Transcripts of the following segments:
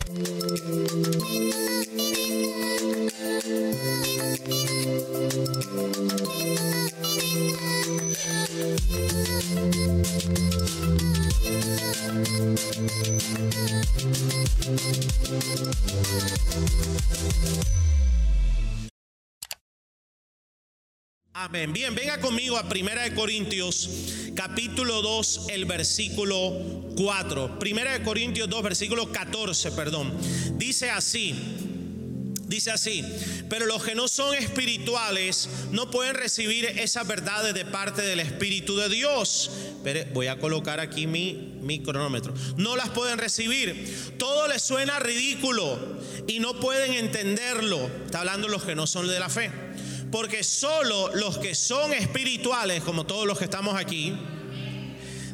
Thank you. Bien, venga conmigo a Primera de Corintios, capítulo 2, el versículo 4. Primera de Corintios 2, versículo 14, perdón. Dice así. Dice así, pero los que no son espirituales no pueden recibir esas verdades de parte del Espíritu de Dios. Voy a colocar aquí mi, mi cronómetro. No las pueden recibir. Todo les suena ridículo y no pueden entenderlo. Está hablando los que no son de la fe. Porque solo los que son espirituales, como todos los que estamos aquí,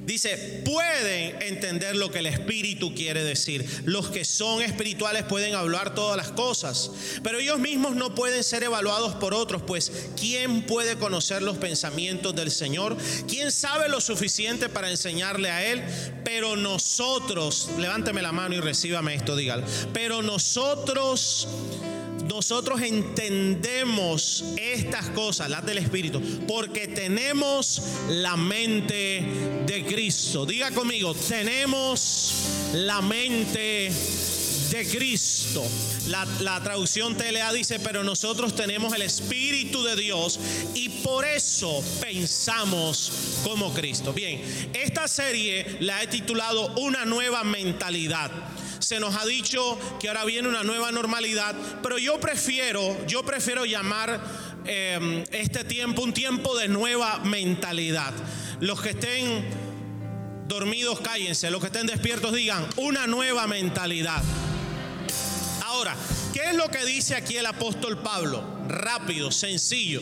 Dice, pueden entender lo que el Espíritu quiere decir. Los que son espirituales pueden hablar todas las cosas, pero ellos mismos no pueden ser evaluados por otros, pues ¿quién puede conocer los pensamientos del Señor? ¿Quién sabe lo suficiente para enseñarle a Él? Pero nosotros, levánteme la mano y recíbame esto, dígalo. Pero nosotros nosotros entendemos estas cosas, las del Espíritu, porque tenemos la mente de Cristo. Diga conmigo, tenemos la mente de Cristo. La, traducción TLA dice, pero nosotros tenemos el Espíritu de Dios y por eso pensamos como Cristo. Bien, esta serie la he titulado Una nueva mentalidad se nos ha dicho que ahora viene una nueva normalidad, pero yo prefiero, yo prefiero llamar em, este tiempo un tiempo de nueva mentalidad. Los que estén dormidos, cállense, los que estén despiertos digan, una nueva mentalidad. Ahora, ¿qué es lo que dice aquí el apóstol Pablo? Rápido, sencillo.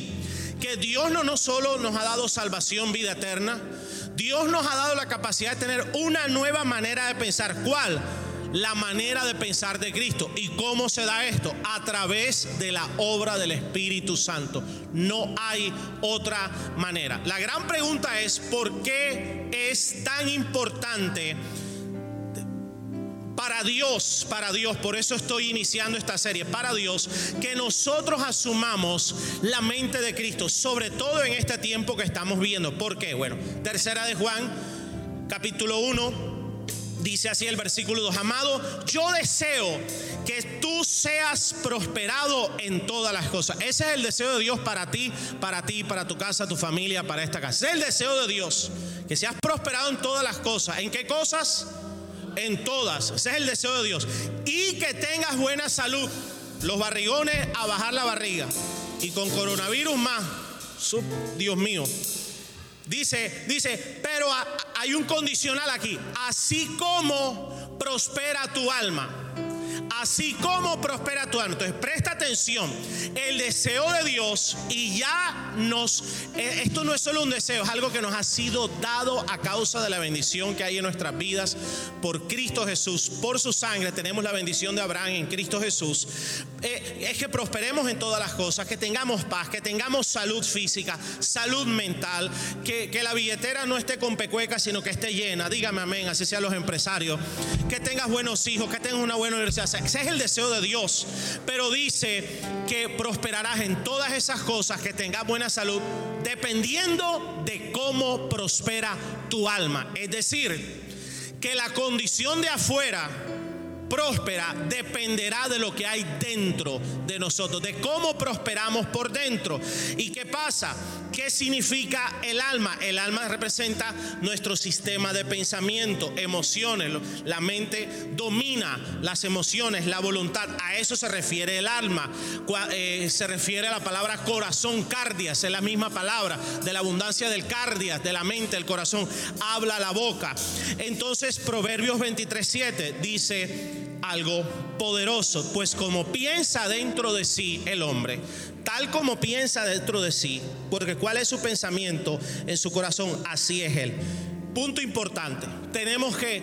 Que Dios no, no solo nos ha dado salvación, vida eterna, Dios nos ha dado la capacidad de tener una nueva manera de pensar. ¿Cuál? La manera de pensar de Cristo. ¿Y cómo se da esto? A través de la obra del Espíritu Santo. No hay otra manera. La gran pregunta es, ¿por qué es tan importante? para Dios, para Dios, por eso estoy iniciando esta serie, para Dios, que nosotros asumamos la mente de Cristo, sobre todo en este tiempo que estamos viviendo. ¿Por qué? Bueno, tercera de Juan, capítulo 1, Dice así el versículo 2, amado, yo deseo que tú seas prosperado en todas las cosas. Ese es el deseo de Dios para ti, para ti, para tu casa, tu familia, para esta casa. Es el deseo de Dios, que seas prosperado en todas las cosas. ¿En qué cosas? En todas. Ese es el deseo de Dios. Y que tengas buena salud. Los barrigones a bajar la barriga. Y con coronavirus más. Dios mío. Dice, dice, pero hay un condicional aquí. Así como prospera tu alma así como prospera tu alma. Entonces, presta atención. El deseo de Dios, y ya nos, eh, esto no es solo un deseo, es algo que nos ha sido dado a causa de la bendición que hay en nuestras vidas por Cristo Jesús, por su sangre. Tenemos la bendición de Abraham en Cristo Jesús. Eh, es que prosperemos en todas las cosas, que tengamos paz, que tengamos salud física, salud mental, que, que la billetera no esté con pecuecas, sino que esté llena. Dígame amén, así sean los empresarios. Que tengas buenos hijos, que tengas una buena universidad ese es el deseo de Dios. Pero dice que prosperarás en todas esas cosas, que tengas buena salud, dependiendo de cómo prospera tu alma. Es decir, que la condición de afuera próspera dependerá de lo que hay dentro de nosotros, de cómo prosperamos por dentro. ¿Y qué pasa? ¿Qué significa el alma? El alma representa nuestro sistema de pensamiento, emociones. La mente domina las emociones, la voluntad. A eso se refiere el alma. Eh, se refiere a la palabra corazón, cardias, es la misma palabra. De la abundancia del cardias, de la mente, el corazón, habla la boca. Entonces, Proverbios 23:7 dice algo poderoso, pues como piensa dentro de sí el hombre, tal como piensa dentro de sí, porque cuál es su pensamiento en su corazón, así es él. Punto importante, tenemos que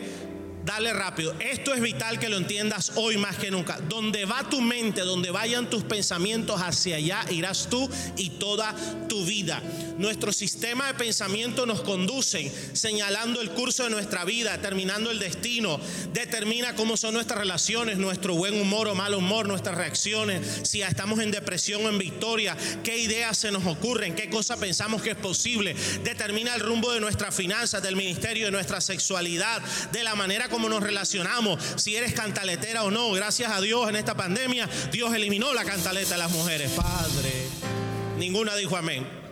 Dale rápido. Esto es vital que lo entiendas hoy más que nunca. Donde va tu mente, donde vayan tus pensamientos, hacia allá irás tú y toda tu vida. Nuestro sistema de pensamiento nos conduce señalando el curso de nuestra vida, determinando el destino, determina cómo son nuestras relaciones, nuestro buen humor o mal humor, nuestras reacciones, si estamos en depresión o en victoria, qué ideas se nos ocurren, qué cosas pensamos que es posible, determina el rumbo de nuestras finanzas, del ministerio, de nuestra sexualidad, de la manera como nos relacionamos, si eres cantaletera o no. Gracias a Dios en esta pandemia, Dios eliminó la cantaleta de las mujeres. Padre, ninguna dijo amén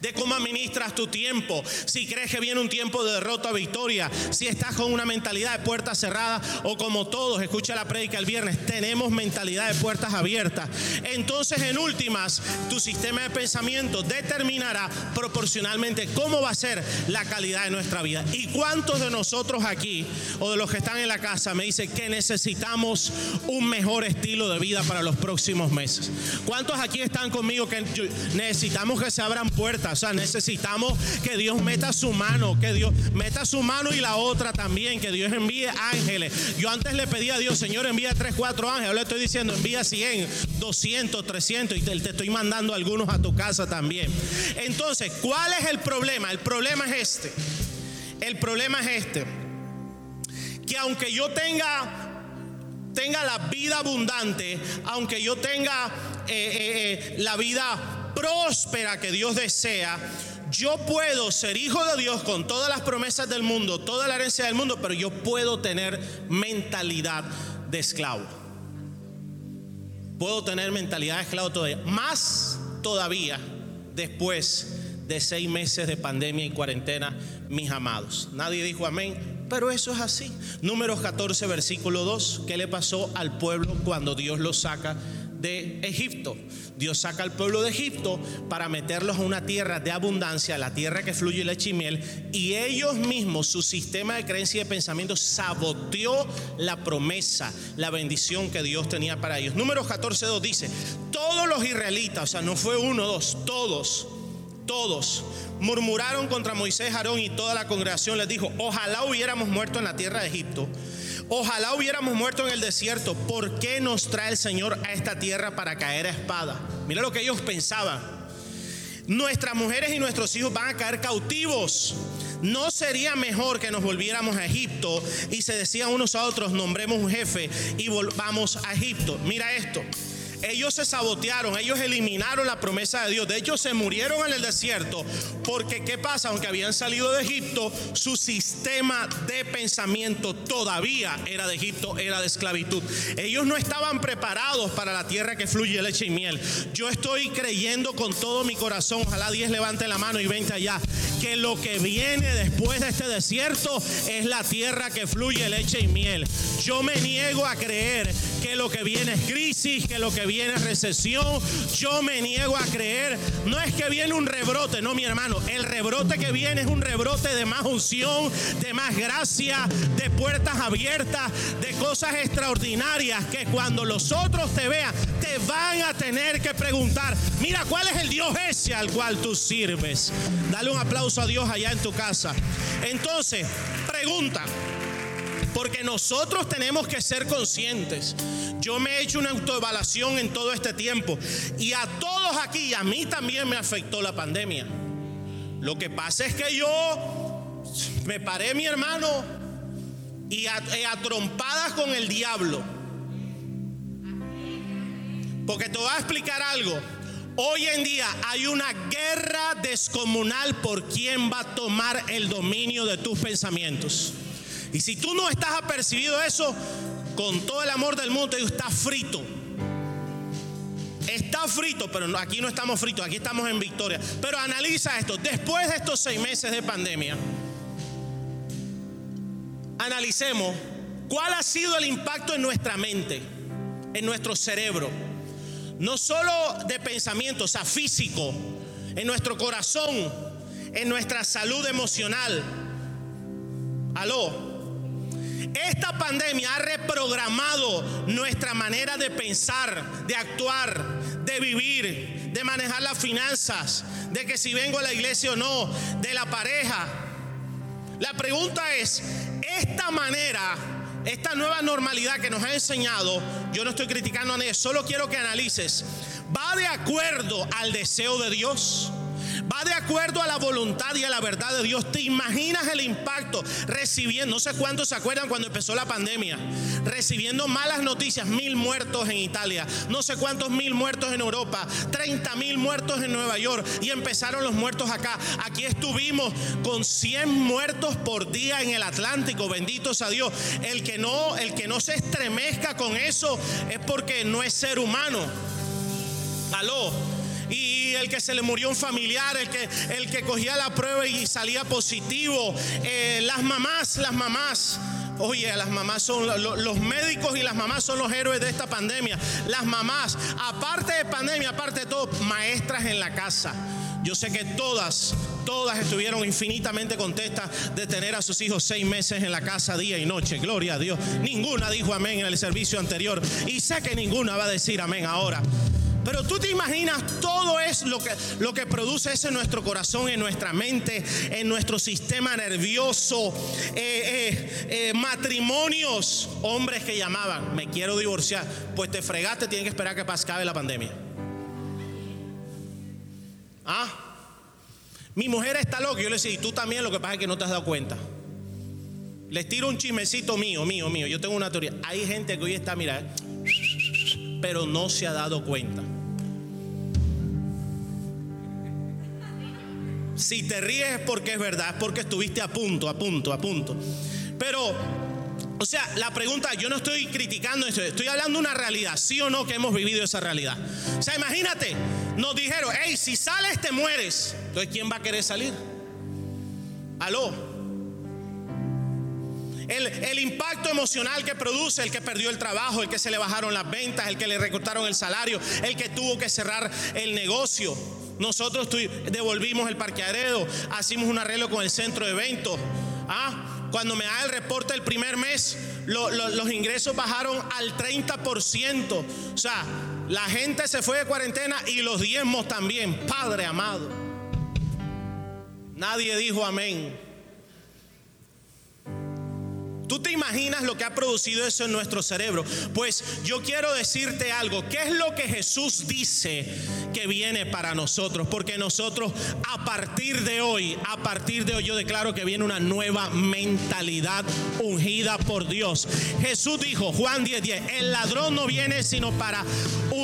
de cómo administras tu tiempo, si crees que viene un tiempo de derrota o victoria, si estás con una mentalidad de puertas cerradas o como todos, escucha la prédica el viernes, tenemos mentalidad de puertas abiertas. Entonces, en últimas, tu sistema de pensamiento determinará proporcionalmente cómo va a ser la calidad de nuestra vida. ¿Y cuántos de nosotros aquí o de los que están en la casa me dicen que necesitamos un mejor estilo de vida para los próximos meses? ¿Cuántos aquí están conmigo que necesitamos que se abran puertas? O sea, necesitamos que Dios meta su mano, que Dios meta su mano y la otra también, que Dios envíe ángeles. Yo antes le pedí a Dios, Señor, envía 3, 4 ángeles. Ahora le estoy diciendo, envía 100, 200, 300 y te, estoy mandando algunos a tu casa también. Entonces, ¿cuál es el problema? El problema es este. El problema es este. Que aunque yo tenga tenga la vida abundante, aunque yo tenga eh, eh, eh, la vida próspera que Dios desea, yo puedo ser hijo de Dios con todas las promesas del mundo, toda la herencia del mundo, pero yo puedo tener mentalidad de esclavo. Puedo tener mentalidad de esclavo todavía. Más todavía después de seis meses de pandemia y cuarentena, mis amados. Nadie dijo amén, pero eso es así. Números 14, versículo 2. ¿Qué le pasó al pueblo cuando Dios lo saca de Egipto. Dios saca al pueblo de Egipto para meterlos a una tierra de abundancia, la tierra que fluye leche y miel, y ellos mismos, su sistema de creencia y de pensamiento saboteó la promesa, la bendición que Dios tenía para ellos. Número 14.2 dice, todos los israelitas, o sea, no fue uno, dos, todos, todos murmuraron contra Moisés, Aarón y toda la congregación les dijo, ojalá hubiéramos muerto en la tierra de Egipto Ojalá hubiéramos muerto en el desierto. ¿Por qué nos trae el Señor a esta tierra para caer a espada? Mira lo que ellos pensaban. Nuestras mujeres y nuestros hijos van a caer cautivos. ¿No sería mejor que nos volviéramos a Egipto y se decían unos a otros, nombremos un jefe y volvamos a Egipto? Mira esto. Ellos se sabotearon, ellos eliminaron la promesa de Dios. De hecho, se murieron en el desierto porque, ¿qué pasa? Aunque habían salido de Egipto, su sistema de pensamiento todavía era de Egipto, era de esclavitud. Ellos no estaban preparados para la tierra que fluye leche y miel. Yo estoy creyendo con todo mi corazón, ojalá Dios levante la mano y vente allá, que lo que viene después de este desierto es la tierra que fluye leche y miel. Yo me niego a creer que lo que viene es crisis, que lo que viene recesión. Yo me niego a creer. No es que viene un rebrote, no mi hermano. El rebrote que viene es un rebrote de más unción, de más gracia, de puertas abiertas, de cosas extraordinarias que cuando los otros te vean, te van a tener que preguntar, mira, ¿cuál es el Dios ese al cual tú sirves? Dale un aplauso a Dios allá en tu casa. Entonces, pregunta. Porque nosotros tenemos que ser conscientes. Yo me he hecho una autoevaluación en todo este tiempo. Y a todos aquí, a mí también me afectó la pandemia. Lo que pasa es que yo me paré, mi hermano, y a, con el diablo. Porque te voy a explicar algo. Hoy en día hay una guerra descomunal por quién va a tomar el dominio de tus pensamientos. Y si tú no estás apercibido eso, con todo el amor del mundo, está frito. Está frito, pero aquí no estamos fritos, aquí estamos en victoria. Pero analiza esto, después de estos seis meses de pandemia, analicemos cuál ha sido el impacto en nuestra mente, en nuestro cerebro. No solo de pensamiento, o sea, físico, en nuestro corazón, en nuestra salud emocional. Aló, esta pandemia ha reprogramado nuestra manera de pensar, de actuar, de vivir, de manejar las finanzas, de que si vengo a la iglesia o no, de la pareja. La pregunta es, esta manera, esta nueva normalidad que nos ha enseñado, yo no estoy criticando a nadie, solo quiero que analices, ¿va de acuerdo al deseo de Dios? Va de acuerdo a la voluntad y a la verdad de Dios. ¿Te imaginas el impacto recibiendo, no sé cuántos se acuerdan cuando empezó la pandemia, recibiendo malas noticias, mil muertos en Italia, no sé cuántos mil muertos en Europa, 30 mil muertos en Nueva York y empezaron los muertos acá. Aquí estuvimos con 100 muertos por día en el Atlántico, benditos a Dios. El que no, el que no se estremezca con eso es porque no es ser humano. Aló el que se le murió un familiar, el que, el que cogía la prueba y salía positivo, eh, las mamás, las mamás. Oye, las mamás son los médicos y las mamás son los héroes de esta pandemia. Las mamás, aparte de pandemia, aparte de todo, maestras en la casa. Yo sé que todas, todas estuvieron infinitamente contentas de tener a sus hijos seis meses en la casa día y noche. Gloria a Dios. Ninguna dijo amén en el servicio anterior. Y sé que ninguna va a decir amén ahora. Pero tú te imaginas todo es lo que, lo que produce eso en nuestro corazón, en nuestra mente, en nuestro sistema nervioso. Eh, eh, eh, matrimonios, hombres que llamaban, me quiero divorciar. Pues te fregaste, tienen que esperar que acabe la pandemia. Ah, mi mujer está loca. Yo le decía, y tú también, lo que pasa es que no te has dado cuenta. Les tiro un chismecito mío, mío, mío. Yo tengo una teoría. Hay gente que hoy está, mira, pero no se ha dado cuenta. Si te ríes es porque es verdad, es porque estuviste a punto, a punto, a punto. Pero, o sea, la pregunta, yo no estoy criticando eso, estoy hablando de una realidad, sí o no que hemos vivido esa realidad. O sea, imagínate, nos dijeron, hey, si sales te mueres. Entonces, ¿quién va a querer salir? Aló. El, impacto emocional que produce el que perdió el trabajo, el que se le bajaron las ventas, el que le recortaron el salario, el que tuvo que cerrar el negocio. Nosotros devolvimos el parqueadero, hicimos un arreglo con el centro de eventos. Ah, cuando me da el reporte el primer mes, los ingresos bajaron al 30%. O sea, la gente se fue de cuarentena y los diezmos también. Padre amado. Nadie dijo amén. ¿Tú te imaginas lo que ha producido eso en nuestro cerebro? Pues yo quiero decirte algo. ¿Qué es lo que Jesús dice que viene para nosotros? Porque nosotros a partir de hoy, a partir de hoy yo declaro que viene una nueva mentalidad ungida por Dios. Jesús dijo, Juan 10:10, 10, el ladrón no viene sino para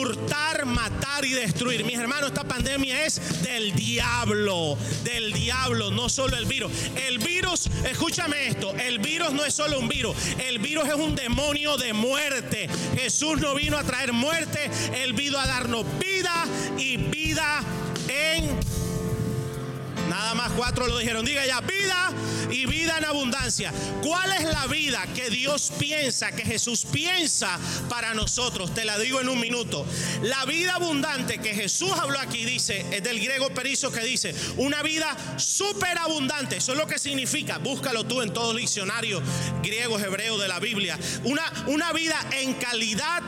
hurtar, matar y destruir. Mis hermanos, esta pandemia es del diablo, del diablo, no solo el virus. El virus, escúchame esto, el virus no es solo un virus. El virus es un demonio de muerte. Jesús no vino a traer muerte, Él vino a darnos vida y vida en Nada más cuatro lo dijeron. Diga ya, vida y vida en abundancia. ¿Cuál es la vida que Dios piensa, que Jesús piensa para nosotros? Te la digo en un minuto. La vida abundante que Jesús habló aquí dice, es del griego perizo que dice, una vida superabundante. Eso es lo que significa. Búscalo tú en todo el diccionario griego, hebreo de la Biblia. Una, una vida en calidad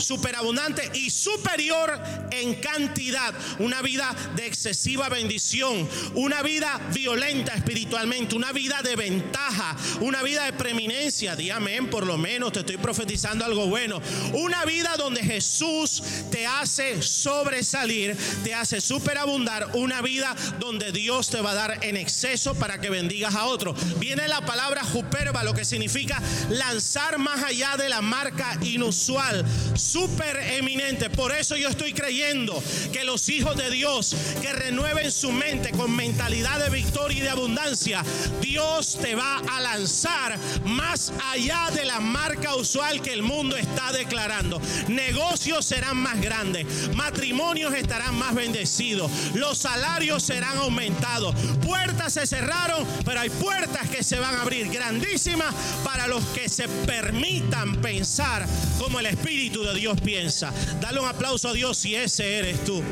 superabundante y superior en cantidad. Una vida de excesiva bendición, una vida violenta espiritualmente, una vida de ventaja, una vida de preeminencia. Di amén, por lo menos te estoy profetizando algo bueno. Una vida donde Jesús te hace sobresalir, te hace superabundar. Una vida donde Dios te va a dar en exceso para que bendigas a otros. Viene la palabra juperba, lo que significa lanzar más allá de la marca inusual super eminente. Por eso yo estoy creyendo que los hijos de Dios que renueven su mente con mentalidad de victoria y de abundancia, Dios te va a lanzar más allá de la marca usual que el mundo está declarando. Negocios serán más grandes, matrimonios estarán más bendecidos, los salarios serán aumentados, puertas se cerraron, pero hay puertas que se van a abrir grandísimas para los que se permitan pensar como el Espíritu de Dios Dios piensa. Dale un aplauso a Dios si ese eres tú.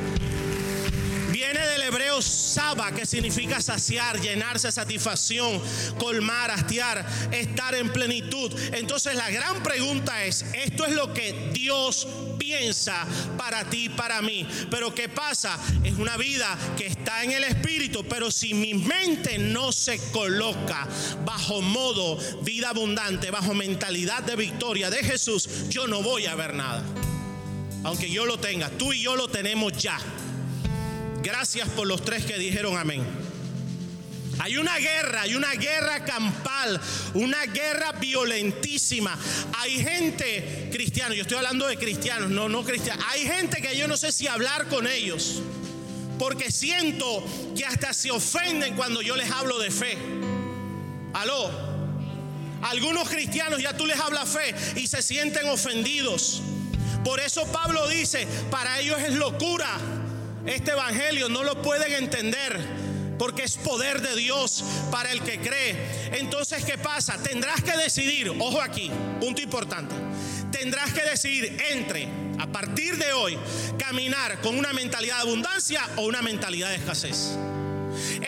Viene del hebreo saba, que significa saciar, llenarse, satisfacción, colmar, hastiar, estar en plenitud. Entonces la gran pregunta es, ¿esto es lo que Dios piensa? para ti, para mí. Pero ¿qué pasa? Es una vida que está en el Espíritu, pero si mi mente no se coloca bajo modo vida abundante, bajo mentalidad de victoria de Jesús, yo no voy a ver nada. Aunque yo lo tenga, tú y yo lo tenemos ya. Gracias por los tres que dijeron amén. Hay una guerra, hay una guerra campal, una guerra violentísima. Hay gente cristiana, yo estoy hablando de cristianos, no, no cristianos. Hay gente que yo no sé si hablar con ellos, porque siento que hasta se ofenden cuando yo les hablo de fe. Aló. Algunos cristianos ya tú les hablas fe y se sienten ofendidos. Por eso Pablo dice, para ellos es locura. Este evangelio no lo pueden entender porque es poder de Dios para el que cree. Entonces, ¿qué pasa? Tendrás que decidir, ojo aquí, punto importante, tendrás que decidir entre, a partir de hoy, caminar con una mentalidad de abundancia o una mentalidad de escasez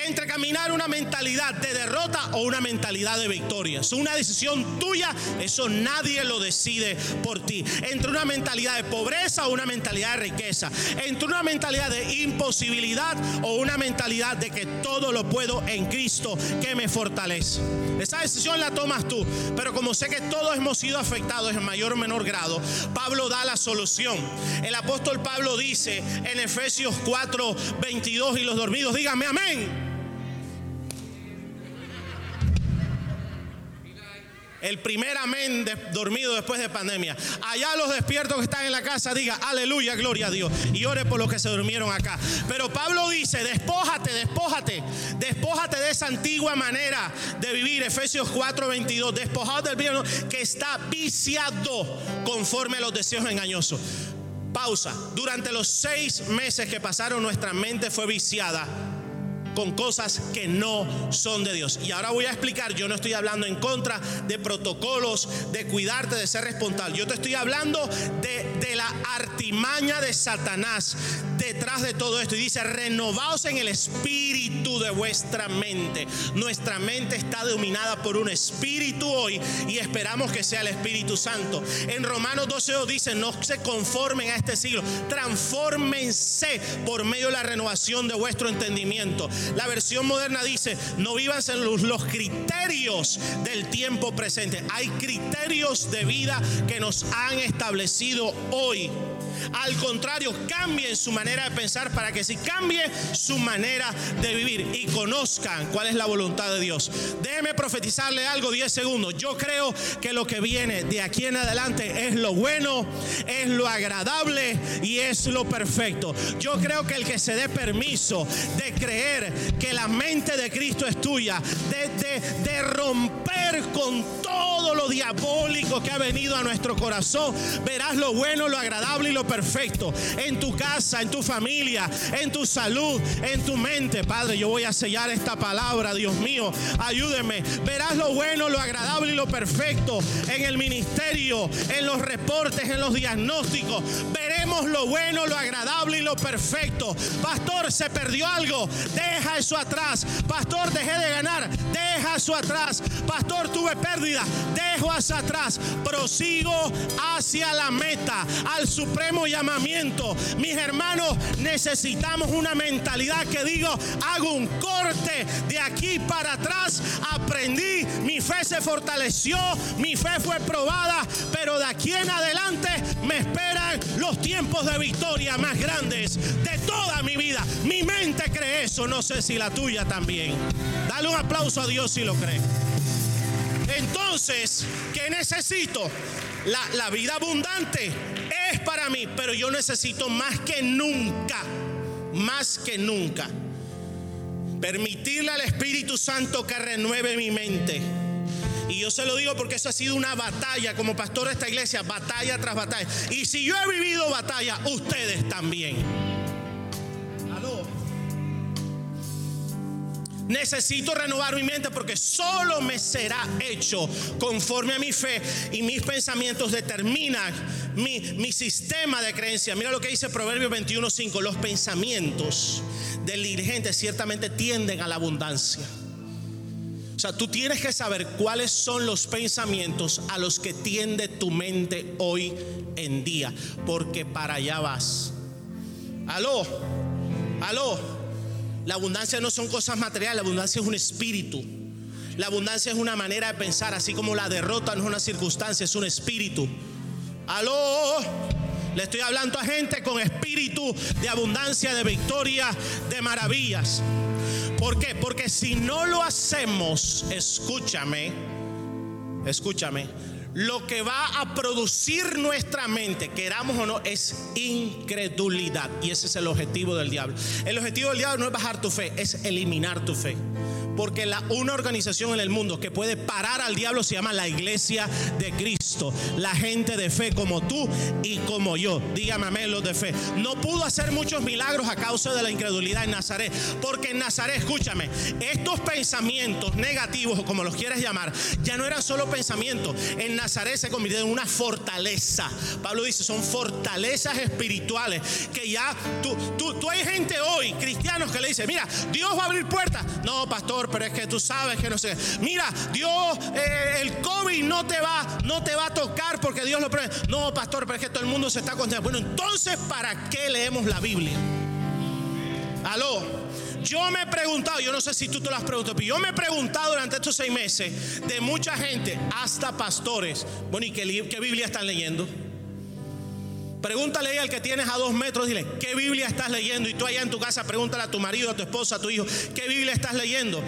entre caminar una mentalidad de derrota o una mentalidad de victoria. Es una decisión tuya, eso nadie lo decide por ti. Entre una mentalidad de pobreza o una mentalidad de riqueza. Entre una mentalidad de imposibilidad o una mentalidad de que todo lo puedo en Cristo que me fortalece. Esa decisión la tomas tú, pero como sé que todos hemos sido afectados en mayor o menor grado, Pablo da la solución. El apóstol Pablo dice en Efesios 4, 22 y los dormidos, dígame amén. El primer amén dormido después de pandemia. Allá los despiertos que están en la casa, diga aleluya, gloria a Dios. Y ore por los que se durmieron acá. Pero Pablo dice, despójate, despójate, despójate de esa antigua manera de vivir. Efesios 4:22, despojado del viejo que está viciado conforme a los deseos engañosos. Pausa. Durante los seis meses que pasaron, nuestra mente fue viciada con cosas que no son de Dios. Y ahora voy a explicar, yo no estoy hablando en contra de protocolos, de cuidarte, de ser responsable. Yo te estoy hablando de, de la artimaña de Satanás detrás de todo esto. Y dice, renovaos en el espíritu de vuestra mente. Nuestra mente está dominada por un espíritu hoy y esperamos que sea el Espíritu Santo. En Romanos 12 dice, no se conformen a este siglo, transfórmense por medio de la renovación de vuestro entendimiento. La versión moderna dice, no vivas en los, los criterios del tiempo presente. Hay criterios de vida que nos han establecido hoy. Al contrario, cambien su manera de pensar para que si cambie su manera de vivir y conozcan cuál es la voluntad de Dios. Déjeme profetizarle algo 10 segundos. Yo creo que lo que viene de aquí en adelante es lo bueno, es lo agradable y es lo perfecto. Yo creo que el que se dé permiso de creer que la mente de Cristo es tuya, de, de romper con todo lo diabólico que ha venido a nuestro corazón, verás lo bueno, lo agradable y lo perfecto en tu casa, en tu familia, en tu salud, en tu mente. Padre, yo voy a sellar esta palabra, Dios mío, ayúdeme. Verás lo bueno, lo agradable y lo perfecto en el ministerio, en los reportes, en los diagnósticos. Veremos lo bueno, lo agradable y lo perfecto. Pastor, se perdió algo, deja eso atrás. Pastor, dejé de ganar, deja eso atrás. Pastor, tuve pérdida, dejo eso atrás. Prosigo hacia la meta, al supremo llamamiento. Mis hermanos, necesitamos una mentalidad que digo, hago un corte de aquí para atrás, aprendí, mi fe se fortaleció, mi fe fue probada, pero de aquí en adelante me esperan los tiempos de victoria más grandes de toda mi vida. Mi mente cree eso, no sé si la tuya también. Dale un aplauso a Dios si lo cree. Entonces, ¿qué necesito? La, la vida abundante es para mí, pero yo necesito más que nunca, más que nunca, permitirle al Espíritu Santo que renueve mi mente. Y yo se lo digo porque eso ha sido una batalla como pastor de esta iglesia, batalla tras batalla. Y si yo he vivido batalla, ustedes también. Necesito renovar mi mente porque solo me será hecho conforme a mi fe y mis pensamientos determinan mi, mi sistema de creencia. Mira lo que dice Proverbio 21.5. Los pensamientos del dirigente ciertamente tienden a la abundancia. O sea, tú tienes que saber cuáles son los pensamientos a los que tiende tu mente hoy en día, porque para allá vas. Aló, aló. La abundancia no son cosas materiales, la abundancia es un espíritu. La abundancia es una manera de pensar, así como la derrota no es una circunstancia, es un espíritu. Aló. Le estoy hablando a gente con espíritu de abundancia, de victoria, de maravillas. ¿Por qué? Porque si no lo hacemos, escúchame, escúchame, lo que va a producir nuestra mente, queramos o no, es incredulidad. Y ese es el objetivo del diablo. El objetivo del diablo no es bajar tu fe, es eliminar tu fe. Porque una organización en el mundo que puede parar al diablo se llama la iglesia de Cristo. La gente de fe como tú y como yo. Dígame amén los de fe. No pudo hacer muchos milagros a causa de la incredulidad en Nazaret. Porque en Nazaret, escúchame, estos pensamientos negativos o como los quieras llamar, ya no eran solo pensamientos. En Nazaret se convirtió en una fortaleza. Pablo dice, son fortalezas espirituales que ya tú, tú, tú hay gente hoy, cristianos, que le dice, mira, Dios va a abrir puertas. No, pastor, pero es que tú sabes que no sé. Mira, Dios, eh, el COVID no te va, no te va a tocar porque Dios lo prevé. No, pastor, pero es que todo el mundo se está condenando. Bueno, entonces, ¿para qué leemos la Biblia? Aló. Yo me he preguntado, yo no sé si tú te lo has preguntado, pero yo me he preguntado durante estos seis meses de mucha gente, hasta pastores, bueno, ¿y qué, qué Biblia están leyendo? Pregúntale al que tienes a dos metros, dile, ¿qué Biblia estás leyendo? Y tú allá en tu casa, pregúntale a tu marido, a tu esposa, a tu hijo, ¿qué Biblia estás leyendo?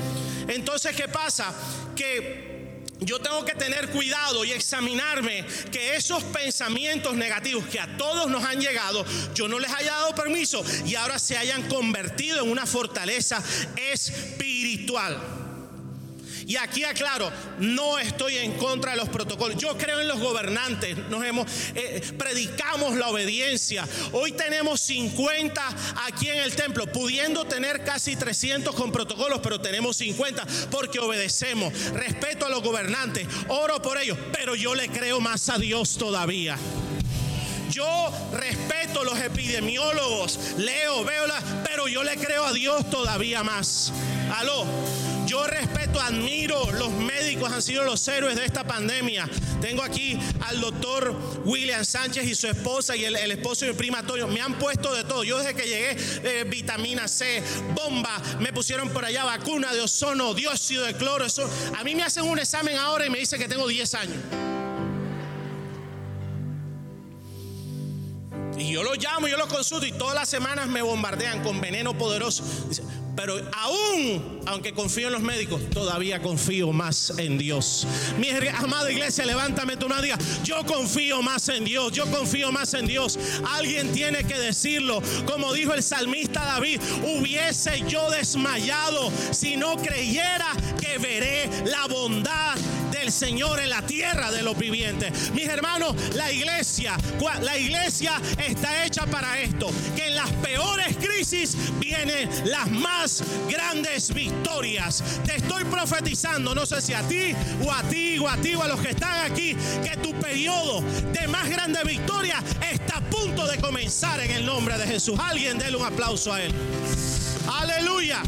Entonces, ¿qué pasa? Que yo tengo que tener cuidado y examinarme que esos pensamientos negativos que a todos nos han llegado, yo no les haya dado permiso y ahora se hayan convertido en una fortaleza espiritual. Y aquí aclaro, no estoy en contra de los protocolos. Yo creo en los gobernantes. Nos hemos eh, predicamos la obediencia. Hoy tenemos 50 aquí en el templo, pudiendo tener casi 300 con protocolos, pero tenemos 50 porque obedecemos. Respeto a los gobernantes, oro por ellos, pero yo le creo más a Dios todavía. Yo respeto los epidemiólogos, leo, veo, pero yo le creo a Dios todavía más. Aló. Yo respeto, admiro, los médicos han sido los héroes de esta pandemia. Tengo aquí al doctor William Sánchez y su esposa y el, esposo y mi prima Antonio. Me han puesto de todo. Yo desde que llegué, eh, vitamina C, bomba, me pusieron por allá vacuna de ozono, dióxido de cloro. Eso. A mí me hacen un examen ahora y me dicen que tengo 10 años. Yo lo llamo, yo lo consulto y todas las semanas me bombardean con veneno poderoso. Pero aún, aunque confío en los médicos, todavía confío más en Dios. Mi amada iglesia, levántame tu mano diga, yo confío más en Dios, yo confío más en Dios. Alguien tiene que decirlo, como dijo el salmista David, hubiese yo desmayado si no creyera que veré la bondad del Señor en la tierra de los vivientes. Mis hermanos, la iglesia, la iglesia está hecha para esto, que en las peores crisis vienen las más grandes victorias. Te estoy profetizando, no sé si a ti o a ti o a ti o a los que están aquí, que tu periodo de más grande victoria está a punto de comenzar en el nombre de Jesús. Alguien déle un aplauso a él. Aleluya.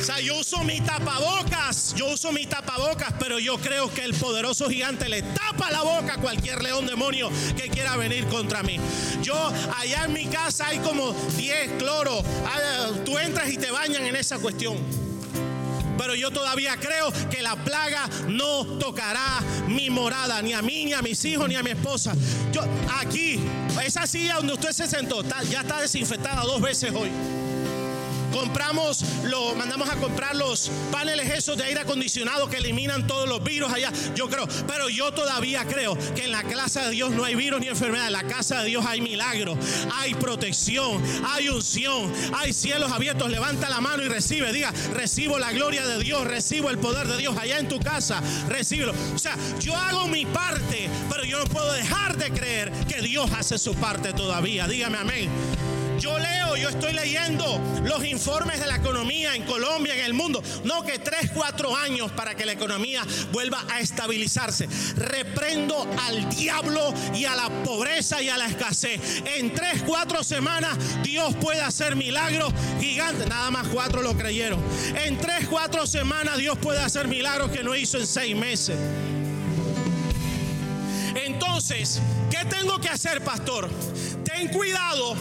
O sea, yo uso mi tapabocas, yo uso mi tapabocas, pero yo creo que el poderoso gigante le tapa la boca a cualquier león demonio que quiera venir contra mí. Yo allá en mi casa hay como 10 cloros. Ah, tú entras y te bañan en esa cuestión pero yo todavía creo que la plaga no tocará mi morada, ni a mí, ni a mis hijos, ni a mi esposa. Yo aquí, esa silla donde usted se sentó, ya está desinfectada dos veces hoy. Compramos, lo mandamos a comprar los paneles esos de aire acondicionado que eliminan todos los virus allá. Yo creo, pero yo todavía creo que en la casa de Dios no hay virus ni enfermedad. En la casa de Dios hay milagro, hay protección, hay unción, hay cielos abiertos. Levanta la mano y recibe. Diga, recibo la gloria de Dios, recibo el poder de Dios allá en tu casa. Recíbelo. O sea, yo hago mi parte, pero yo no puedo dejar de creer que Dios hace su parte todavía. Dígame amén. Yo leo, yo estoy leyendo los informes de la economía en Colombia, en el mundo. No que tres, cuatro años para que la economía vuelva a estabilizarse. Reprendo al diablo y a la pobreza y a la escasez. En tres, cuatro semanas Dios puede hacer milagros gigantes. Nada más cuatro lo creyeron. En tres, cuatro semanas Dios puede hacer milagros que no hizo en seis meses. Entonces, ¿qué tengo que hacer, pastor? Ten cuidado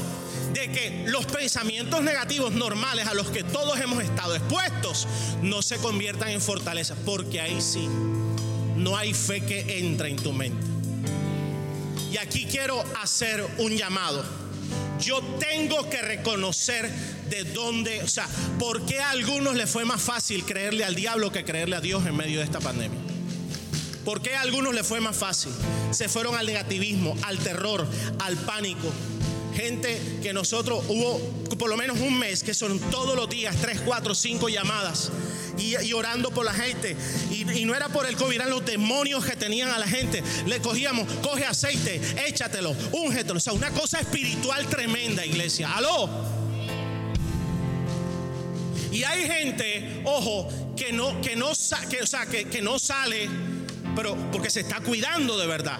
de que los pensamientos negativos normales a los que todos hemos estado expuestos no se conviertan en fortaleza, porque ahí sí, no hay fe que entra en tu mente. Y aquí quiero hacer un llamado. Yo tengo que reconocer de dónde, o sea, por qué a algunos les fue más fácil creerle al diablo que creerle a Dios en medio de esta pandemia. ¿Por qué a algunos les fue más fácil? Se fueron al negativismo, al terror, al pánico. Gente que nosotros hubo por lo menos un mes que son todos los días tres, cuatro, cinco llamadas y, orando por la gente. Y, no era por el COVID, eran los demonios que tenían a la gente. Le cogíamos, coge aceite, échatelo, úngetelo. O sea, una cosa espiritual tremenda, iglesia. Aló. Y hay gente, ojo, que no, que no, que, o sea, que, que no sale pero porque se está cuidando de verdad.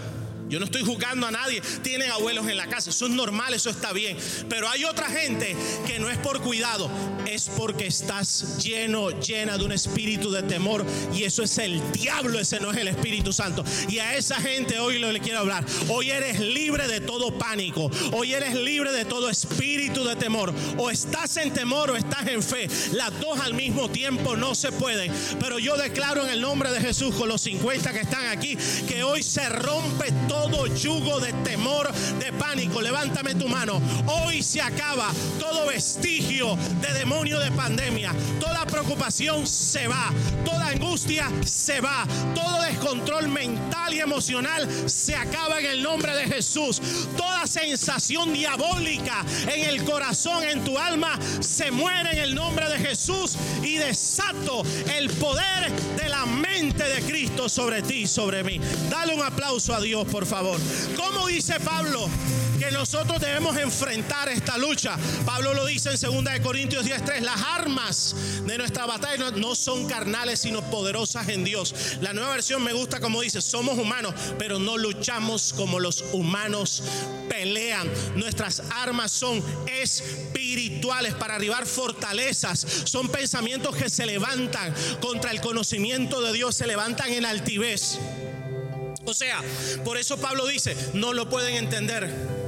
Yo no estoy juzgando a nadie. Tienen abuelos en la casa. Eso es normal, eso está bien. Pero hay otra gente que no es por cuidado. Es porque estás lleno, llena de un espíritu de temor. Y eso es el diablo. Ese no es el Espíritu Santo. Y a esa gente hoy le quiero hablar. Hoy eres libre de todo pánico. Hoy eres libre de todo espíritu de temor. O estás en temor o estás en fe. Las dos al mismo tiempo no se pueden. Pero yo declaro en el nombre de Jesús con los 50 que están aquí que hoy se rompe todo todo yugo de temor, de pánico. Levántame tu mano. Hoy se acaba todo vestigio de demonio de pandemia. Toda preocupación se va. Toda angustia se va. Todo descontrol mental y emocional se acaba en el nombre de Jesús. Toda sensación diabólica en el corazón, en tu alma, se muere en el nombre de Jesús y desato el poder de la mente de Cristo sobre ti, sobre mí. Dale un aplauso a Dios, por favor. ¿Cómo dice Pablo que nosotros debemos enfrentar esta lucha? Pablo lo dice en 2 Corintios 10:3, las armas de nuestra batalla no son carnales, sino poderosas en Dios. La nueva versión me gusta como dice, somos humanos, pero no luchamos como los humanos pelean. Nuestras armas son espirituales para arribar fortalezas. Son pensamientos que se levantan contra el conocimiento de Dios, se levantan en altivez. O sea, por eso Pablo dice, no lo pueden entender.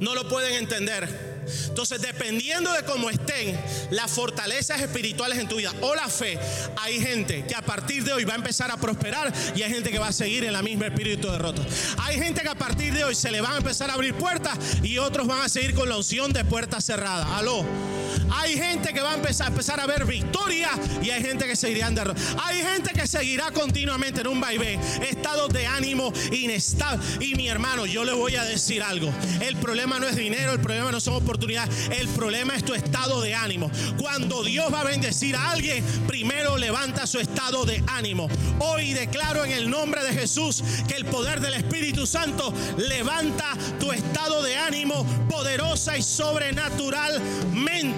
No lo pueden entender. Entonces, dependiendo de cómo estén las fortalezas espirituales en tu vida o la fe, hay gente que a partir de hoy va a empezar a prosperar y hay gente que va a seguir en la misma espíritu de roto. Hay gente que a partir de hoy se le van a empezar a abrir puertas y otros van a seguir con la unción de puertas cerradas. Aló. Hay gente que va a empezar, a ver victoria y hay gente que seguirá derrota. Hay gente que seguirá continuamente en un vaivén, estados de ánimo inestable. Y mi hermano, yo le voy a decir algo. El problema no es dinero, el problema no son oportunidades, el problema es tu estado de ánimo. Cuando Dios va a bendecir a alguien, primero levanta su estado de ánimo. Hoy declaro en el nombre de Jesús que el poder del Espíritu Santo levanta tu estado de ánimo poderosa y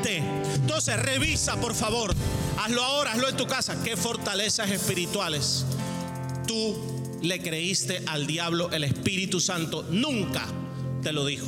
Entonces revisa, por favor. Hazlo ahora, hazlo en tu casa. ¿Qué fortalezas espirituales tú le creíste al diablo? El Espíritu Santo nunca te lo dijo.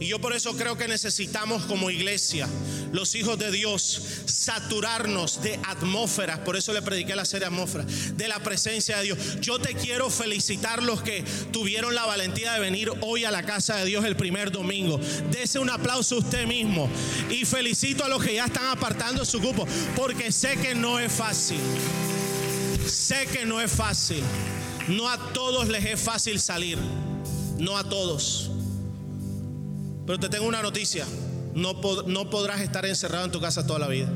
Y yo por eso creo que necesitamos como iglesia, los hijos de Dios, saturarnos de atmósferas. Por eso le prediqué la serie atmósfera, de la presencia de Dios. Yo te quiero felicitar los que tuvieron la valentía de venir hoy a la casa de Dios el primer domingo. Dese un aplauso a usted mismo. Y felicito a los que ya están apartando su grupo, porque sé que no es fácil. Sé que no es fácil. No a todos les es fácil salir. No a todos. Pero te tengo una noticia. No, no podrás estar encerrado en tu casa toda la vida.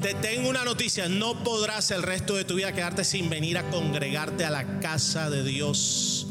Te tengo una noticia. No podrás el resto de tu vida quedarte sin venir a congregarte a la casa de Dios.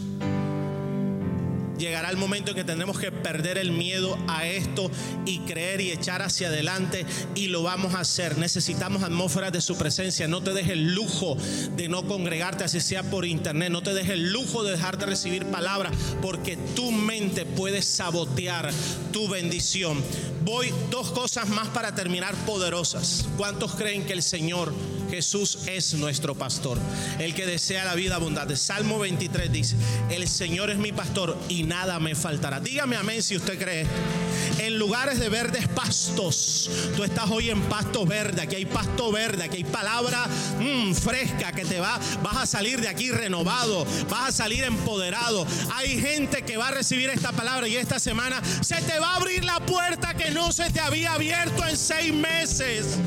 Llegará el momento en que tendremos que perder el miedo a esto y creer y echar hacia adelante y lo vamos a hacer. Necesitamos atmósferas de su presencia. No te dejes el lujo de no congregarte así sea por internet. No te dejes el lujo de dejar de recibir palabras porque tu mente puede sabotear tu bendición. Voy dos cosas más para terminar poderosas. ¿Cuántos creen que el Señor Jesús es nuestro pastor? El que desea la vida abundante. Salmo 23 dice, el Señor es mi pastor y nada me faltará. Dígame amén si usted cree. En lugares de verdes pastos. Tú estás hoy en pasto verde. Aquí hay pasto verde. Aquí hay palabra mm, fresca que te va. Vas a salir de aquí renovado. Vas a salir empoderado. Hay gente que va a recibir esta palabra y esta semana se te va a abrir la puerta que no se te había abierto en seis meses.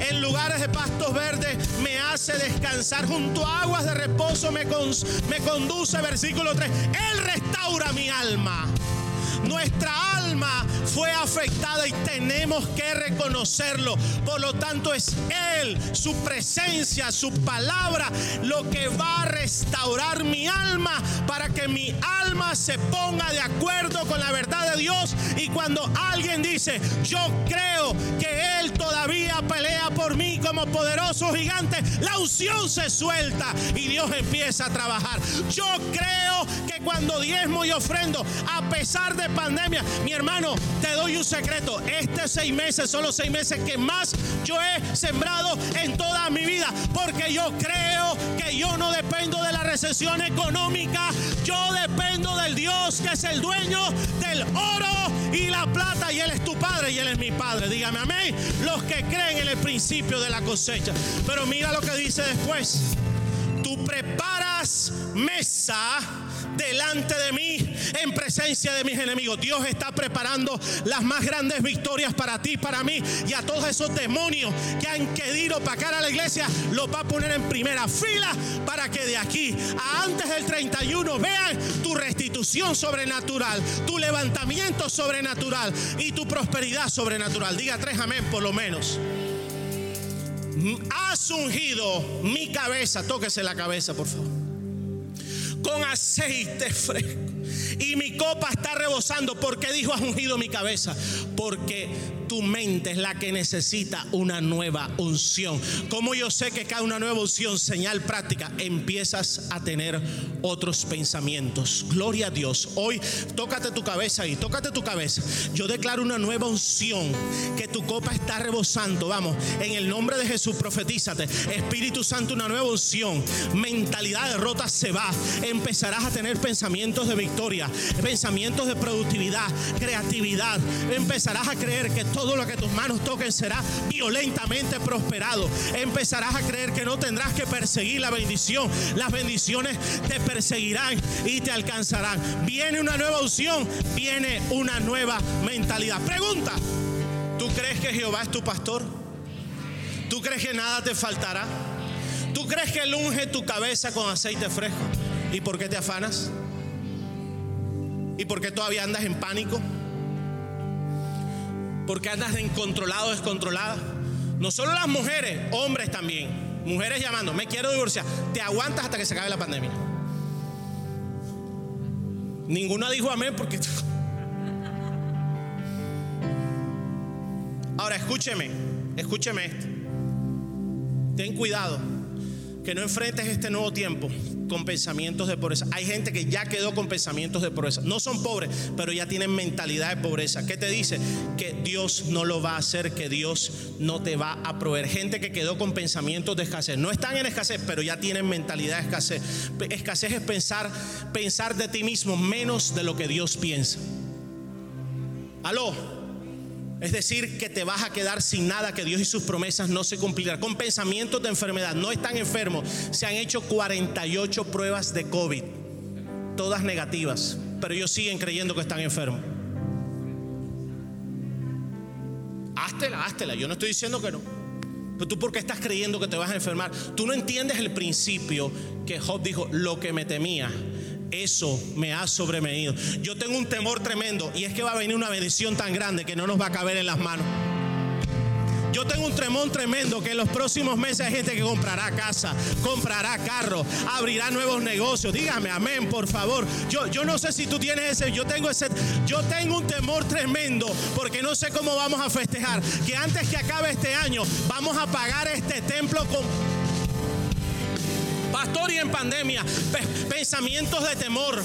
En lugares de pastos verdes me hace descansar. Junto a aguas de reposo me, me conduce, versículo 3. Él restaura mi alma. Nuestra alma fue afectada y tenemos que reconocerlo. Por lo tanto es Él, su presencia, su palabra, lo que va a restaurar mi alma para que mi alma se ponga de acuerdo con la verdad de Dios. Y cuando alguien dice, yo creo que Él todavía pelea por mí como poderoso gigante, la unción se suelta y Dios empieza a trabajar. Yo creo que cuando diezmo y ofrendo, a pesar de pandemia. Mi hermano, te doy un secreto. Estos seis meses son los seis meses que más yo he sembrado en toda mi vida. Porque yo creo que yo no dependo de la recesión económica. Yo dependo del Dios que es el dueño del oro y la plata. Y Él es tu padre y Él es mi padre. Dígame amén. Los que creen en el principio de la cosecha. Pero mira lo que dice después. Tú preparas mesa delante de mí en presencia de mis enemigos. Dios está preparando las más grandes victorias para ti, para mí y a todos esos demonios que han querido pacar a la iglesia. Los va a poner en primera fila para que de aquí a antes del 31 vean tu restitución sobrenatural, tu levantamiento sobrenatural y tu prosperidad sobrenatural. Diga tres amén por lo menos. Has ungido mi cabeza. Tóquese la cabeza, por favor con aceite fresco. Y mi copa está rebosando. porque dijo, has ungido mi cabeza? Porque tu mente es la que necesita una nueva unción. Como yo sé que cada una nueva unción, señal práctica, empiezas a tener otros pensamientos. Gloria a Dios. Hoy tócate tu cabeza y tócate tu cabeza. Yo declaro una nueva unción, que tu copa está rebosando. Vamos, en el nombre de Jesús, profetízate. Espíritu Santo, una nueva unción. Mentalidad de rota se va. Empezarás a tener pensamientos de victoria, pensamientos de productividad, creatividad. Empezarás a creer que todo todo lo que tus manos toquen será violentamente prosperado. Empezarás a creer que no tendrás que perseguir la bendición. Las bendiciones te perseguirán y te alcanzarán. Viene una nueva unción, viene una nueva mentalidad. Pregunta, ¿tú crees que Jehová es tu pastor? ¿Tú crees que nada te faltará? ¿Tú crees que Él unge tu cabeza con aceite fresco? ¿Y por qué te afanas? ¿Y por qué todavía andas en pánico? Porque andas de incontrolado, descontrolada. No solo las mujeres, hombres también. Mujeres llamando, me quiero divorciar. Te aguantas hasta que se acabe la pandemia. Ninguna dijo amén porque... Ahora escúcheme, escúcheme esto. Ten cuidado que no enfrentes este nuevo tiempo con pensamientos de pobreza. Hay gente que ya quedó con pensamientos de pobreza. No son pobres, pero ya tienen mentalidad de pobreza. ¿Qué te dice? Que Dios no lo va a hacer, que Dios no te va a proveer. Gente que quedó con pensamientos de escasez. No están en escasez, pero ya tienen mentalidad de escasez. Escasez es pensar, pensar de ti mismo menos de lo que Dios piensa. Aló. Es decir, que te vas a quedar sin nada, que Dios y sus promesas no se cumplirán. Con pensamientos de enfermedad, no están enfermos. Se han hecho 48 pruebas de COVID, todas negativas, pero ellos siguen creyendo que están enfermos. Háztela, háztela. Yo no estoy diciendo que no. Pero tú, ¿por qué estás creyendo que te vas a enfermar? Tú no entiendes el principio que Job dijo: Lo que me temía eso me ha sobrevenido. Yo tengo un temor tremendo y es que va a venir una bendición tan grande que no nos va a caber en las manos. Yo tengo un tremón tremendo que en los próximos meses hay gente que comprará casa, comprará carro, abrirá nuevos negocios. Dígame, amén, por favor. Yo, yo no sé si tú tienes ese, yo tengo ese, yo tengo un temor tremendo porque no sé cómo vamos a festejar. Que antes que acabe este año vamos a pagar este templo con pastor y en pandemia, pensamientos de temor.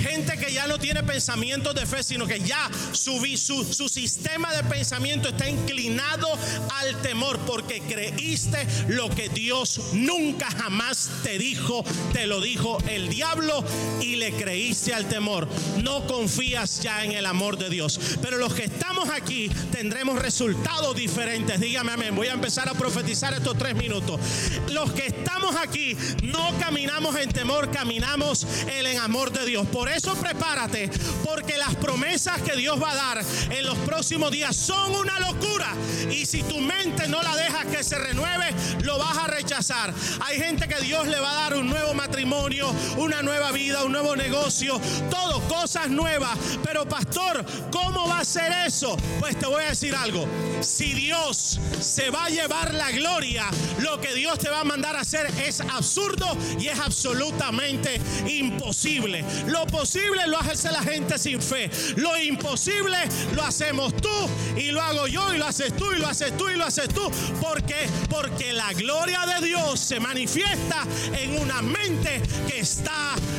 Gente que ya no tiene pensamientos de fe, sino que ya su, su, sistema de pensamiento está inclinado al temor porque creíste lo que Dios nunca jamás te dijo, te lo dijo el diablo y le creíste al temor. No confías ya en el amor de Dios. Pero los que aquí tendremos resultados diferentes. Dígame amén. Voy a empezar a profetizar estos tres minutos. Los que estamos aquí no caminamos en temor, caminamos en el amor de Dios. Por eso prepárate, porque las promesas que Dios va a dar en los próximos días son una locura. Y si tu mente no la dejas que se renueve, lo vas a rechazar. Hay gente que Dios le va a dar un nuevo matrimonio, una nueva vida, un nuevo negocio, todo, cosas nuevas. Pero pastor, ¿cómo va a ser eso? Pues te voy a decir algo. Si Dios se va a llevar la gloria, lo que Dios te va a mandar a hacer es absurdo y es absolutamente imposible. Lo posible lo hace la gente sin fe. Lo imposible lo hacemos tú y lo hago yo y lo haces tú y lo haces tú y lo haces tú. porque Porque la gloria de Dios se manifiesta en una mente que está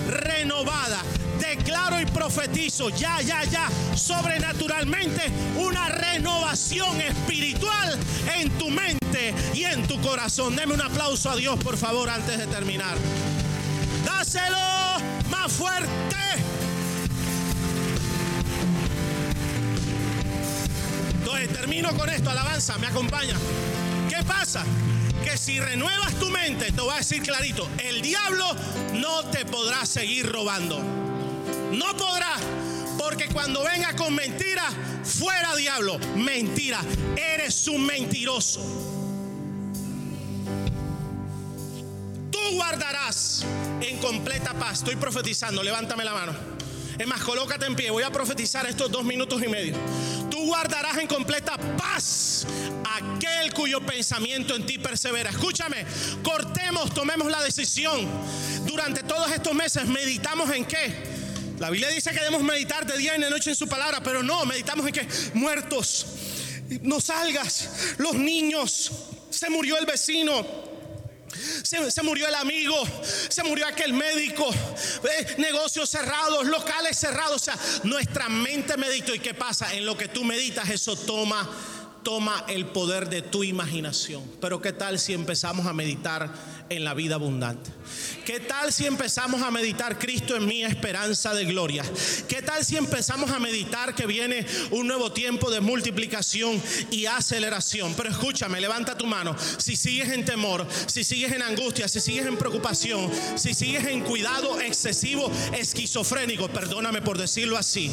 renovada. Declaro y profetizo ya, ya, ya, sobrenaturalmente una renovación espiritual en tu mente y en tu corazón. Deme un aplauso a Dios, por favor, antes de terminar. Dáselo más fuerte. Entonces termino con esto, alabanza, me acompaña. ¿Qué pasa? Que si renuevas tu mente, te voy a decir clarito, el diablo no te podrá seguir robando. No podrá. Porque cuando venga con mentira, fuera diablo, mentira. Eres un mentiroso. Tú guardarás en completa paz. Estoy profetizando, levántame la mano. Es más, colócate en pie. Voy a profetizar estos dos minutos y medio. Tú guardarás en completa paz aquel cuyo pensamiento en ti persevera. Escúchame, cortemos, tomemos la decisión. Durante todos estos meses meditamos en qué? La Biblia dice que debemos meditar de día y de noche en su palabra, pero no, meditamos en que muertos, no salgas, los niños, se murió el vecino, se, murió el amigo, se murió aquel médico, negocios cerrados, locales cerrados. O sea, nuestra mente meditó. ¿Y qué pasa? En lo que tú meditas, eso toma, toma el poder de tu imaginación. Pero ¿qué tal si empezamos a meditar en la vida abundante? ¿Qué tal si empezamos a meditar Cristo en mi esperanza de gloria? ¿Qué tal si empezamos a meditar que viene un nuevo tiempo de multiplicación y aceleración? Pero escúchame, levanta tu mano. Si sigues en temor, si sigues en angustia, si sigues en preocupación, si sigues en cuidado excesivo, esquizofrénico, perdóname por decirlo así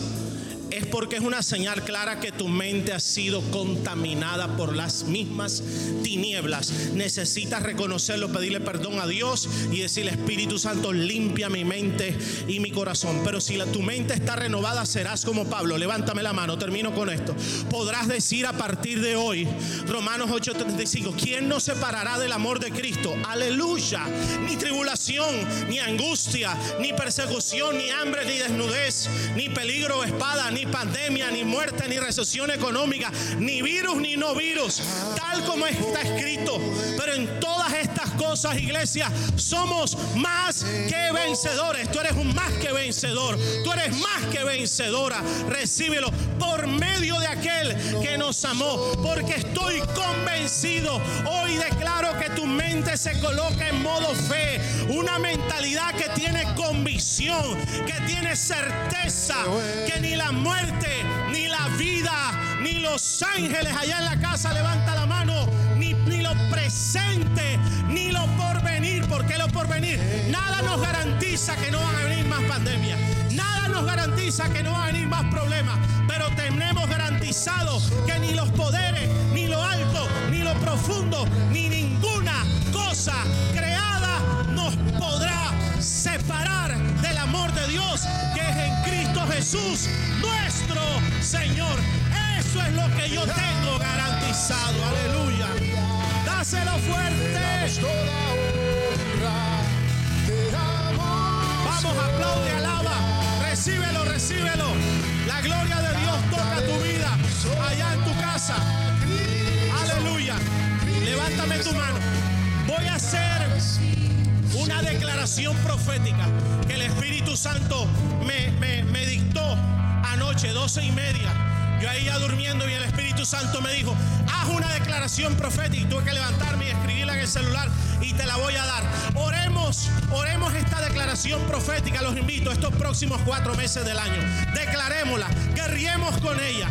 es porque es una señal clara que tu mente ha sido contaminada por las mismas tinieblas. Necesitas reconocerlo, pedirle perdón a Dios y decirle, Espíritu Santo, limpia mi mente y mi corazón. Pero si tu mente está renovada, serás como Pablo. Levántame la mano, termino con esto. Podrás decir a partir de hoy, Romanos 8:35, ¿quién nos separará del amor de Cristo? Aleluya. Ni tribulación, ni angustia, ni persecución, ni hambre, ni desnudez, ni peligro o espada, ni pandemia, ni muerte, ni recesión económica, ni virus, ni no virus, tal como está escrito. Pero en todas estas cosas, iglesia, somos más que vencedores. Tú eres un más que vencedor. Tú eres más que vencedora. Recíbelo por medio de aquel que nos amó. Porque estoy convencido. Hoy declaro que tu mente se coloca en modo fe. Una mentalidad que tiene convicción, que tiene certeza, que ni la muerte, ni la vida, ni los ángeles allá en la casa, levanta la mano, ni, ni lo presente, ni lo por venir, porque lo por venir, nada nos garantiza que no van a venir más pandemias, nada nos garantiza que no van a venir más problemas, pero tenemos garantizado que ni los poderes, ni lo alto, ni lo profundo, ni ninguna cosa creada nos podrá separar del amor de Dios Jesús, nuestro Señor. Eso es lo que yo tengo garantizado. Aleluya. Dáselo fuerte. Vamos, aplaude, alaba. Recíbelo, recíbelo. La gloria de Dios toca tu vida allá en tu casa. Aleluya. Levántame tu mano. Voy a hacer una declaración profética que el Espíritu Santo me, me, dictó anoche, doce y media. Yo ahí ya durmiendo y el Espíritu Santo me dijo, haz una declaración profética. Y tuve que levantarme y escribirla en el celular y te la voy a dar. Oremos, oremos esta declaración profética. Los invito estos próximos cuatro meses del año. Declarémosla, guerriemos con ella.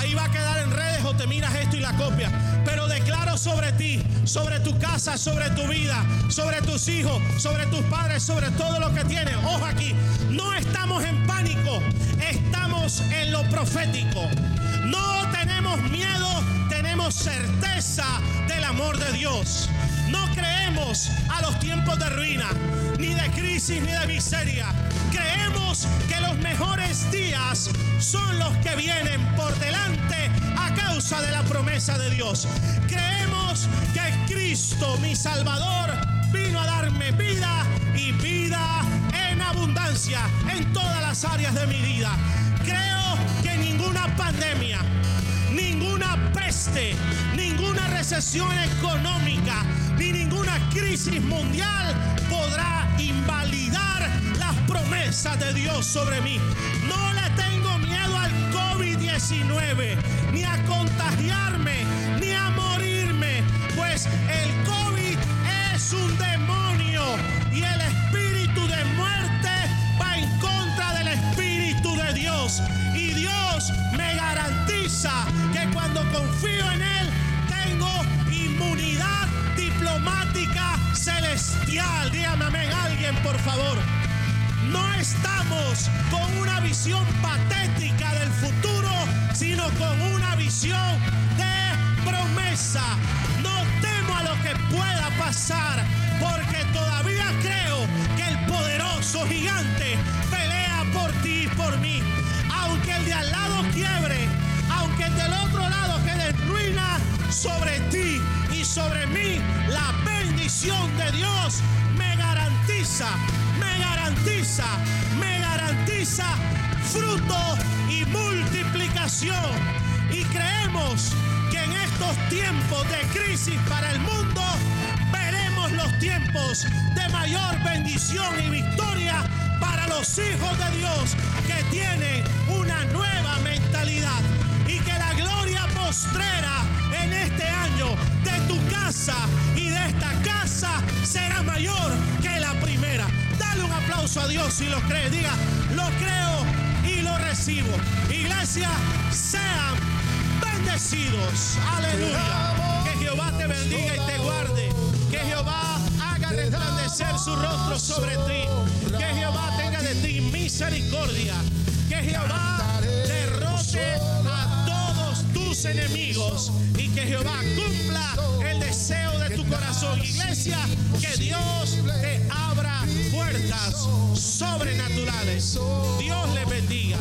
Ahí va a quedar en redes o te miras esto y la copia. Pero declaro sobre ti, sobre tu casa, sobre tu vida, sobre tus hijos, sobre tus padres, sobre todo lo que tienes. Ojo aquí, no estamos en pánico, estamos en lo profético. No tenemos miedo, tenemos certeza del amor de Dios. No creemos a los tiempos de ruina, ni de crisis, ni de miseria. Creemos que los mejores días son los que vienen por delante a causa de la promesa de Dios. Creemos que Cristo, mi Salvador, vino a darme vida y vida en abundancia en todas las áreas de mi vida. Creo que ninguna pandemia, ninguna peste, ninguna recesión económica, crisis mundial podrá invalidar las promesas de Dios sobre mí. No le tengo miedo al COVID-19, ni a contagiarme, ni a morirme, pues el COVID es un demonio y el espíritu de muerte va en contra del espíritu de Dios. Y Dios me garantiza que cuando confío celestial. Dígame amén alguien, por favor. No estamos con una visión patética del futuro, sino con una visión de promesa. No temo a lo que pueda pasar, porque todavía creo que el poderoso gigante pelea por ti y por mí. Aunque el de al lado quiebre, aunque el del otro lado quede ruina sobre ti y sobre mí, la bendición de Dios me garantiza, me garantiza, me garantiza fruto y multiplicación. Y creemos que en estos tiempos de crisis para el mundo veremos los tiempos de mayor bendición y victoria para los hijos de Dios que tienen una nueva mentalidad y que la gloria postrera en este año y de esta casa será mayor que la primera. Dale un aplauso a Dios si lo crees. Diga, lo creo y lo recibo. Iglesia, sean bendecidos. Aleluya. Que Jehová te bendiga y te guarde. Que Jehová haga resplandecer su rostro sobre ti. Que Jehová tenga de ti misericordia. Que Jehová derrote a todos tus enemigos que Jehová cumpla el deseo de tu corazón. Iglesia, que Dios te abra puertas sobrenaturales. Dios le bendiga.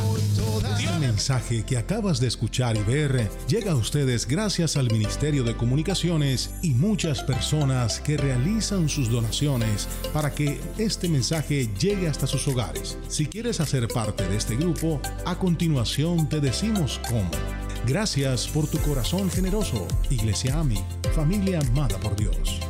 El mensaje que acabas de escuchar y ver llega a ustedes gracias al Ministerio de Comunicaciones y muchas personas que realizan sus donaciones para que este mensaje llegue hasta sus hogares. Si quieres hacer parte de este grupo, a continuación te decimos cómo. Gracias por tu corazón generoso, Iglesia AMI, familia amada por Dios.